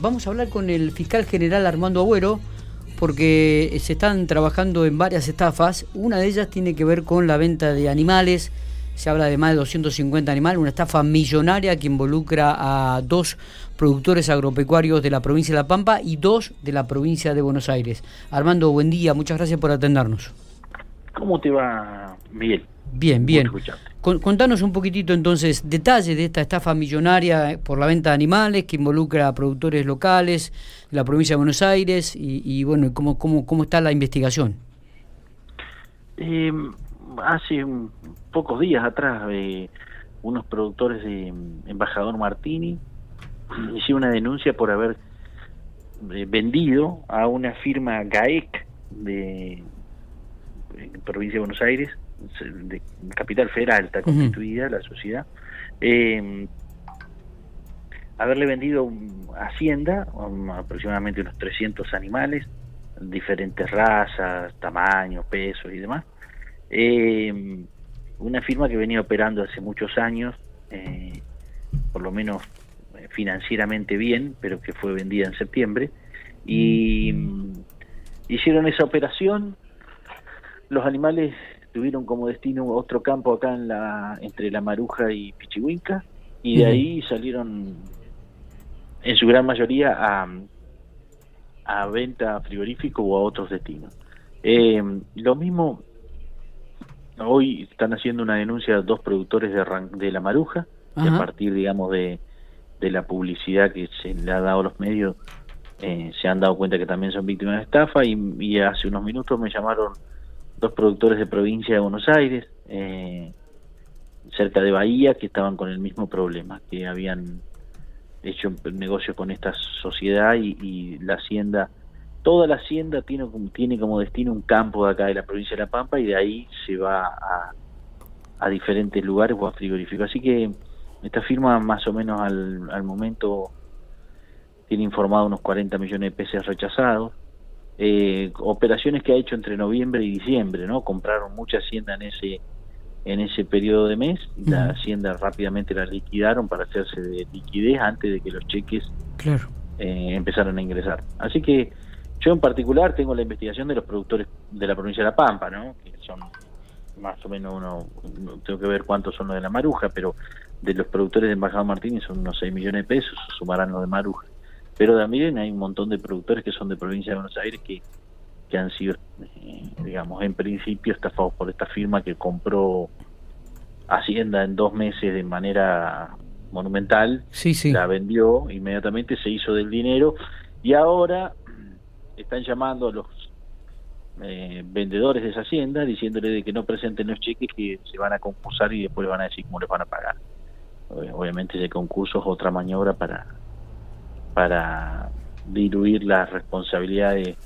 Vamos a hablar con el fiscal general Armando Agüero porque se están trabajando en varias estafas. Una de ellas tiene que ver con la venta de animales. Se habla de más de 250 animales, una estafa millonaria que involucra a dos productores agropecuarios de la provincia de La Pampa y dos de la provincia de Buenos Aires. Armando, buen día, muchas gracias por atendernos. ¿Cómo te va, Miguel? Bien, bien. Contanos un poquitito entonces detalles de esta estafa millonaria por la venta de animales que involucra a productores locales de la provincia de Buenos Aires y, bueno, ¿cómo, cómo, cómo está la investigación? Eh, hace pocos días atrás eh, unos productores de Embajador Martini hicieron una denuncia por haber eh, vendido a una firma GAEC de provincia de Buenos Aires de capital federal está constituida la sociedad, eh, haberle vendido Hacienda, aproximadamente unos 300 animales, diferentes razas, tamaños, pesos y demás. Eh, una firma que venía operando hace muchos años, eh, por lo menos financieramente bien, pero que fue vendida en septiembre. Y hicieron esa operación. Los animales tuvieron como destino otro campo acá en la entre La Maruja y Pichihuinca y de ahí salieron en su gran mayoría a, a venta frigorífico o a otros destinos. Eh, lo mismo, hoy están haciendo una denuncia dos productores de, de La Maruja, a partir, digamos, de, de la publicidad que se le ha dado a los medios, eh, se han dado cuenta que también son víctimas de estafa y hace unos minutos me llamaron dos productores de provincia de Buenos Aires, eh, cerca de Bahía, que estaban con el mismo problema, que habían hecho un negocio con esta sociedad y, la hacienda, toda la hacienda tiene, tiene como destino un campo de acá de la provincia de La Pampa y de ahí se va a, a diferentes lugares o a frigoríficos. Así que esta firma más o menos al, al momento tiene informado unos 40 millones de pesos rechazados eh, operaciones que ha hecho entre noviembre y diciembre, ¿no? Compraron mucha hacienda en ese en ese periodo de mes, la hacienda rápidamente la liquidaron para hacerse de liquidez antes de que los cheques claro. eh, empezaran a ingresar. Así que yo en particular tengo la investigación de los productores de la provincia de La Pampa, ¿no? Que son más o menos uno, tengo que ver cuántos son los de la Maruja, pero de los productores de Embajada Martínez son unos 6 millones de pesos, sumarán los de Maruja. Pero también hay un montón de productores que son de provincia de Buenos Aires que, que han sido, eh, digamos, en principio estafados por esta firma que compró Hacienda en dos meses de manera monumental, sí, sí. la vendió, inmediatamente se hizo del dinero y ahora están llamando a los eh, vendedores de esa hacienda diciéndole de que no presenten los cheques que se van a concursar y después van a decir cómo les van a pagar. Obviamente ese concurso es otra maniobra para para diluir las responsabilidades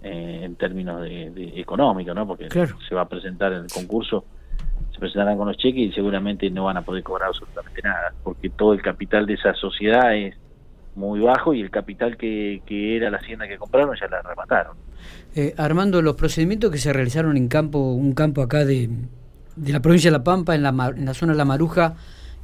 eh, en términos de, económicos, ¿no? Porque se va a presentar el concurso, se presentarán con los cheques y seguramente no van a poder cobrar absolutamente nada, porque todo el capital de esa sociedad es muy bajo y el capital que, era la hacienda que compraron ya la arrebataron. Eh, Armando, los procedimientos que se realizaron en campo, un campo acá de, de la provincia de La Pampa, en la, en la zona de La Maruja,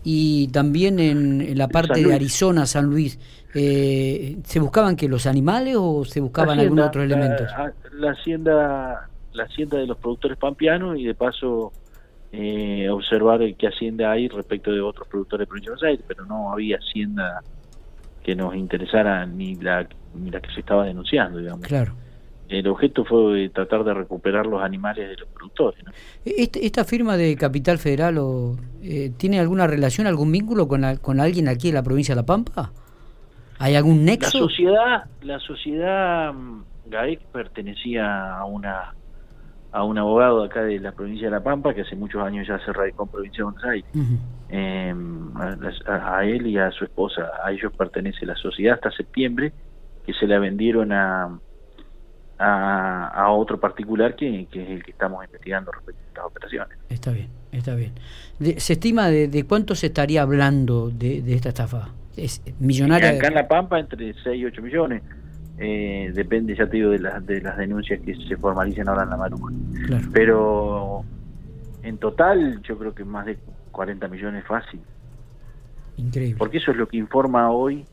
y también en, la parte de Arizona, San Luis, eh, ¿se buscaban que los animales o se buscaban algunos otros elementos? La, hacienda la hacienda de los productores pampeanos y de paso eh, observar qué hacienda hay respecto de otros productores de provincia de Buenos Aires, pero no había hacienda que nos interesara ni la, ni la que se estaba denunciando, digamos. Claro el objeto fue tratar de recuperar los animales de los productores. Este, ¿Esta firma de Capital Federal o, eh, tiene alguna relación, algún vínculo con, con alguien aquí en la provincia de La Pampa? ¿Hay algún nexo? La sociedad, la sociedad mm, GAEC pertenecía a una a un abogado acá de la provincia de La Pampa que hace muchos años ya se radicó en provincia de Buenos Aires. Em, a, él y a su esposa, a ellos pertenece la sociedad hasta septiembre, que se la vendieron a, a, otro particular que, es el que estamos investigando respecto a estas operaciones. Está bien, está bien. ¿Se estima de, cuánto se estaría hablando de, esta estafa? ¿Es millonaria? Acá en La Pampa entre 6 y 8 millones. Eh, depende, ya te digo, de, las de las denuncias que se formalicen ahora en la Maruja. Pero en total yo creo que más de 40 millones fácil. Increíble. Porque eso es lo que informa hoy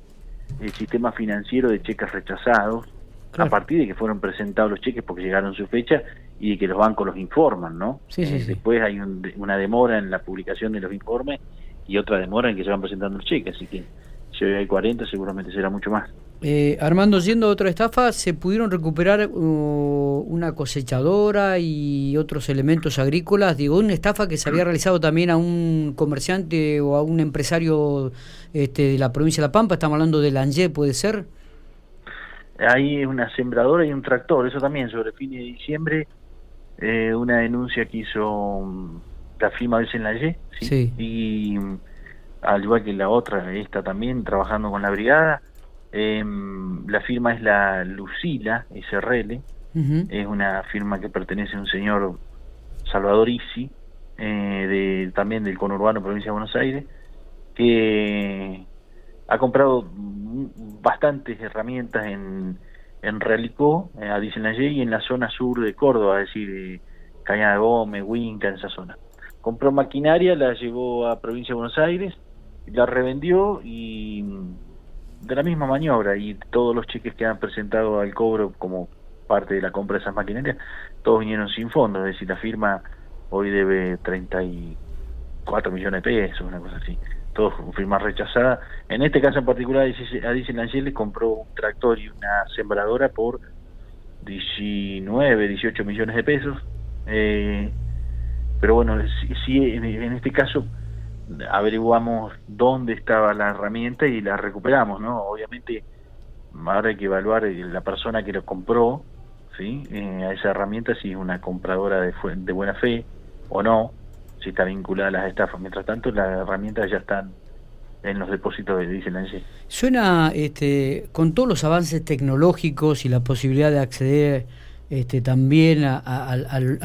el sistema financiero de cheques rechazados a partir de que fueron presentados los cheques porque llegaron su fecha y de que los bancos los informan, ¿no? Sí, sí, Después hay una demora en la publicación de los informes y otra demora en que se van presentando los cheques, así que si hoy hay 40 seguramente será mucho más. Eh, Armando, siendo otra estafa, ¿se pudieron recuperar uh, una cosechadora y otros elementos agrícolas? Digo, una estafa que se había realizado también a un comerciante o a un empresario este, de la provincia de La Pampa, estamos hablando de Lange, ¿puede ser? Hay una sembradora y un tractor, eso también, sobre fin de diciembre, eh, una denuncia que hizo mm, la firma de Lange, ¿sí? y mm, al igual que la otra, esta también, trabajando con la brigada, eh, la firma es la Lucila SRL, es una firma que pertenece a un señor Salvador Isi, eh, de, también del conurbano provincia de Buenos Aires, que ha comprado bastantes herramientas en, en Realicó, eh, a Disneyland y en la zona sur de Córdoba, es decir, Cañada de Gómez, Huinca, en esa zona. Compró maquinaria, la llevó a provincia de Buenos Aires, la revendió y de la misma maniobra y todos los cheques que han presentado al cobro como parte de la compra de esas maquinarias, todos vinieron sin fondos, es decir, la firma hoy debe 34 millones de pesos, una cosa así, todos firma rechazada. En este caso en particular, a Disney compró un tractor y una sembradora por 19, 18 millones de pesos. Eh, pero bueno, sí, en este caso averiguamos dónde estaba la herramienta y la recuperamos, ¿no? Obviamente ahora hay que evaluar la persona que lo compró, ¿sí? Eh, a esa herramienta si es una compradora de buena fe o no, si está vinculada a las estafas. Mientras tanto, las herramientas ya están en los depósitos de sí. Suena, este, con todos los avances tecnológicos y la posibilidad de acceder este, también al,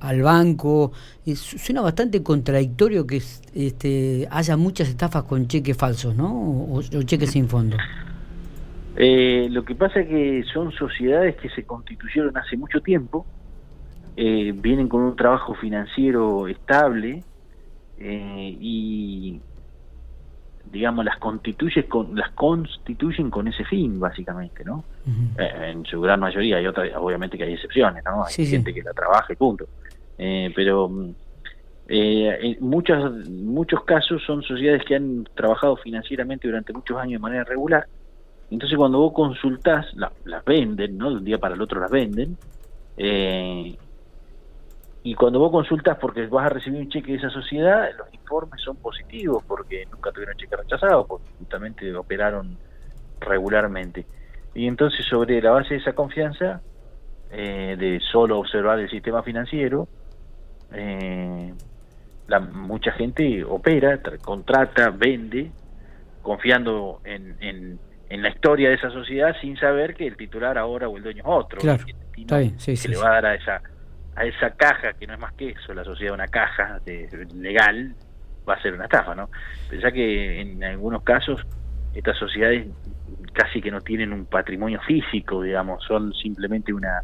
al, banco. suena bastante contradictorio que este, haya muchas estafas con cheques falsos, ¿no? O, cheques sin fondo. Eh, lo que pasa es que son sociedades que se constituyeron hace mucho tiempo, eh, vienen con un trabajo financiero estable eh, y digamos las constituye con las constituyen con ese fin básicamente no eh, en su gran mayoría hay otra obviamente que hay excepciones no hay gente que la trabaja y punto. Eh, pero eh, en muchos muchos casos son sociedades que han trabajado financieramente durante muchos años de manera regular entonces cuando vos consultás las venden no de un día para el otro las venden eh, y cuando vos consultas porque vas a recibir un cheque de esa sociedad, los informes son positivos porque nunca tuvieron cheque rechazado, porque justamente operaron regularmente. Y entonces sobre la base de esa confianza, eh, de solo observar el sistema financiero, eh, la, mucha gente opera, contrata, vende, confiando en, en, la historia de esa sociedad sin saber que el titular ahora o el dueño es otro. Claro, que le va a dar a esa a esa caja, que no es más que eso, la sociedad una caja de, legal, va a ser una estafa, ¿no? Pensá que en algunos casos estas sociedades casi que no tienen un patrimonio físico, digamos, son simplemente una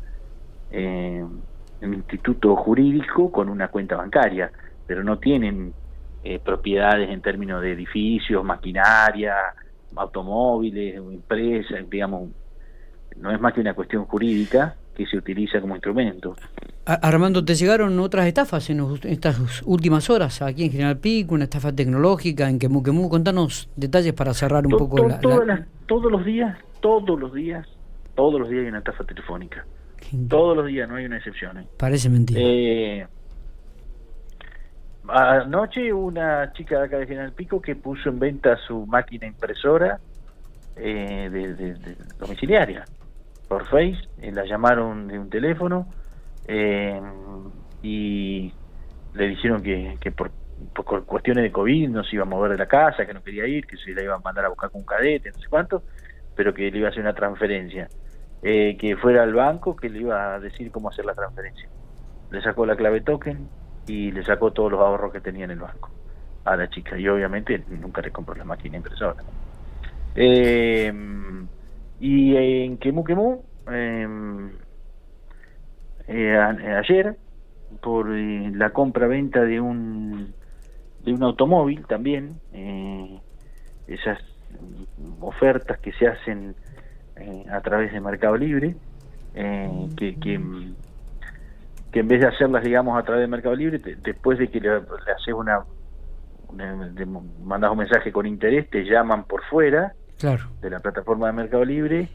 eh, un instituto jurídico con una cuenta bancaria, pero no tienen eh, propiedades en términos de edificios, maquinaria, automóviles, empresas, digamos, no es más que una cuestión jurídica que se utiliza como instrumento. Armando, ¿te llegaron otras estafas en, estas últimas horas aquí en General Pico, una estafa tecnológica en Quemú Quemú? Contanos detalles para cerrar un poco la, Todos los días, todos los días, todos los días hay una estafa telefónica. Todos los días, no hay una excepción. ¿eh? Parece mentira. Eh, anoche una chica de acá de General Pico que puso en venta su máquina impresora eh, de domiciliaria Face, eh, la llamaron de un teléfono eh, y le dijeron que, que por, cuestiones de COVID no se iba a mover de la casa, que no quería ir, que se la iban a mandar a buscar con un cadete, no sé cuánto, pero que le iba a hacer una transferencia. Eh, que fuera al banco que le iba a decir cómo hacer la transferencia. Le sacó la clave token y le sacó todos los ahorros que tenía en el banco a la chica y obviamente nunca le compró la máquina impresora. Eh, y en Quemu Quemu, em, eh, ayer, por eh, la compra-venta de un de un automóvil también, eh, esas ofertas que se hacen eh, a través de Mercado Libre, eh, que, que, que, en vez de hacerlas, digamos, a través de Mercado Libre, después de que le, haces una, mandas un mensaje con interés, te llaman por fuera claro. de la plataforma de Mercado Libre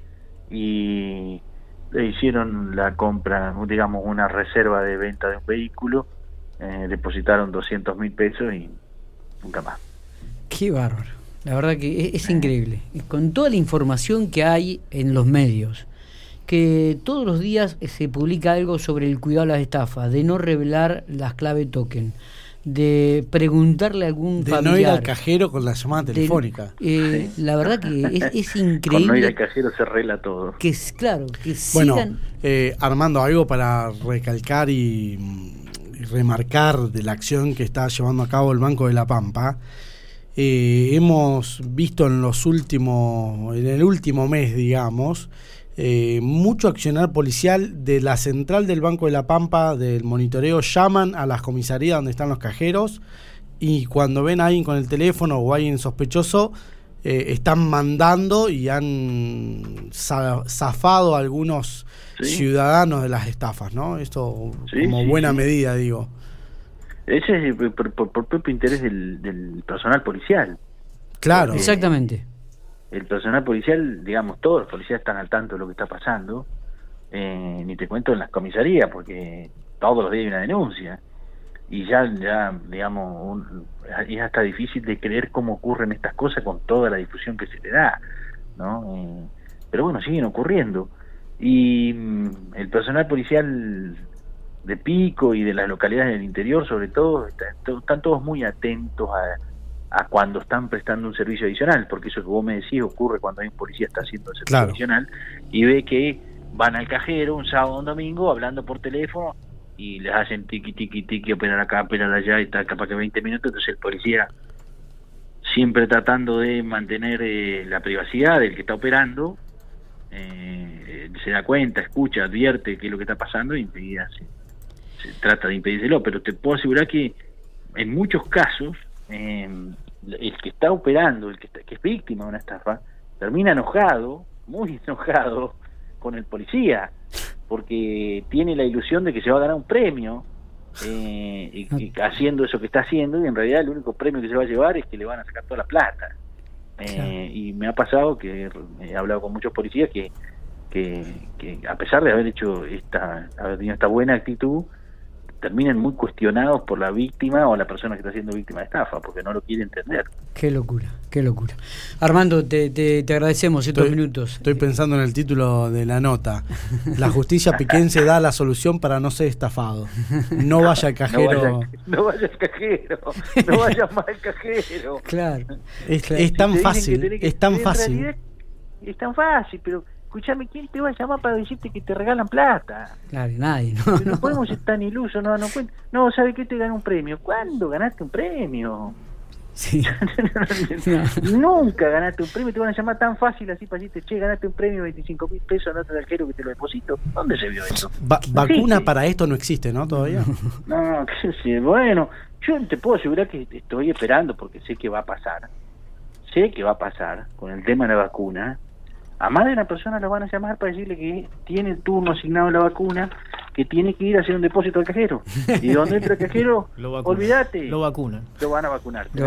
y le hicieron la compra, digamos, una reserva de venta de un vehículo, eh, depositaron 200 mil pesos y nunca más. Qué bárbaro. La verdad que es, increíble. Con toda la información que hay en los medios, que todos los días se publica algo sobre el cuidado de las estafas, de no revelar las clave token, de preguntarle a algún de no ir al cajero con la llamada telefónica. Eh, la verdad que es, increíble. Con no ir al cajero se arregla todo. Que es claro, que bueno, eh, Armando, algo para recalcar y, y remarcar de la acción que está llevando a cabo el Banco de la Pampa eh, hemos visto en los últimos, en el último mes, digamos, eh, mucho accionar policial de la central del Banco de la Pampa, del monitoreo, llaman a las comisarías donde están los cajeros y cuando ven a alguien con el teléfono o a alguien sospechoso, eh, están mandando y han zafado a algunos ciudadanos de las estafas, ¿no? Esto como buena medida, digo. Ese es por, propio interés del, personal policial. Claro, exactamente. El personal policial, digamos, todos los policías están al tanto de lo que está pasando. Eh, ni te cuento en las comisarías, porque todos los días hay una denuncia. Y ya, ya digamos, es hasta difícil de creer cómo ocurren estas cosas con toda la difusión que se le da. ¿no? Eh, pero bueno, siguen ocurriendo. Y mm, el personal policial de Pico y de las localidades del interior, sobre todo, están, todos muy atentos a, cuando están prestando un servicio adicional, porque eso que vos me decís ocurre cuando hay un policía está haciendo el servicio adicional y ve que van al cajero un sábado o un domingo hablando por teléfono y les hacen tiqui, tiqui, tiqui, operar acá, operar allá y está capaz que 20 minutos, entonces el policía siempre tratando de mantener eh, la privacidad del que está operando, eh, se da cuenta, escucha, advierte qué es lo que está pasando y enseguida se, se trata de impedírselo, pero te puedo asegurar que en muchos casos eh, el que está operando, el que, que es víctima de una estafa, termina enojado, muy enojado con el policía, porque tiene la ilusión de que se va a ganar un premio eh, y, haciendo eso que está haciendo, y en realidad el único premio que se va a llevar es que le van a sacar toda la plata. Eh, y me ha pasado que he hablado con muchos policías que, que, que a pesar de haber hecho esta, haber tenido esta buena actitud, terminen muy cuestionados por la víctima o la persona que está siendo víctima de estafa, porque no lo quiere entender. Qué locura, qué locura. Armando, te, te, agradecemos estos minutos. Estoy pensando en el título de la nota. La justicia piquense da la solución para no ser estafado. No vaya al cajero. No vaya, al cajero. No vaya más al cajero. Claro. Es, tan fácil. es tan fácil. Es tan fácil, pero escúchame, ¿quién te va a llamar para decirte que te regalan plata? Claro, nadie, no, no. podemos ser tan ilusos, no no cuenta. No, ¿sabe qué te gana un premio? ¿Cuándo ganaste un premio? Sí. Nunca ganaste un premio, te van a llamar tan fácil así para decirte, che, ganaste un premio de 25 mil pesos otro arquero que te lo deposito. ¿Dónde se vio eso? vacuna para esto no existe, ¿no? Todavía. No, qué sé, bueno, yo te puedo asegurar que estoy esperando porque sé que va a pasar. Sé que va a pasar con el tema de la vacuna a más de una persona lo van a llamar para decirle que tiene el turno asignado la vacuna, que tiene que ir a hacer un depósito al cajero. Y donde entra el cajero, olvídate. Lo vacunan. Lo van a vacunar. Lo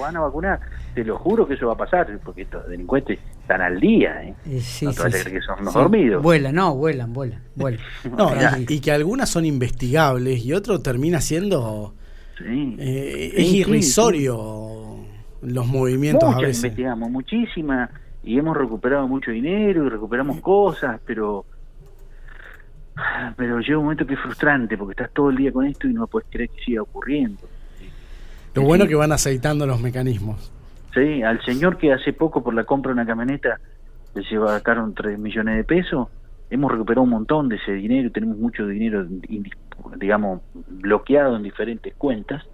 van a, vacunar. Te lo juro que eso va a pasar, porque estos delincuentes están al día. ¿eh? no te vas a que son unos dormidos. Vuelan, no, vuelan, vuelan. vuelan. no, y, que algunas son investigables y otro termina siendo... Eh, es irrisorio los movimientos a veces. investigamos, muchísimas y hemos recuperado mucho dinero y recuperamos cosas, pero pero llega un momento que es frustrante porque estás todo el día con esto y no puedes creer que siga ocurriendo. Lo bueno que van aceitando los mecanismos. Sí, al señor que hace poco por la compra de una camioneta le llevaron 3 millones de pesos, hemos recuperado un montón de ese dinero y tenemos mucho dinero, digamos, bloqueado en diferentes cuentas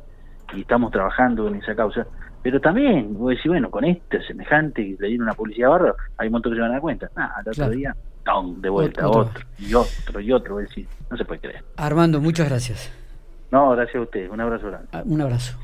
y estamos trabajando en esa causa pero también, vos decís, bueno, con este semejante y le dieron una publicidad barra, hay un montón que se van a dar cuenta. Ah, al otro día, de vuelta, otro. y otro, y otro, decir, no se puede creer. Armando, muchas gracias. No, gracias a usted, un abrazo grande. Ah, un abrazo.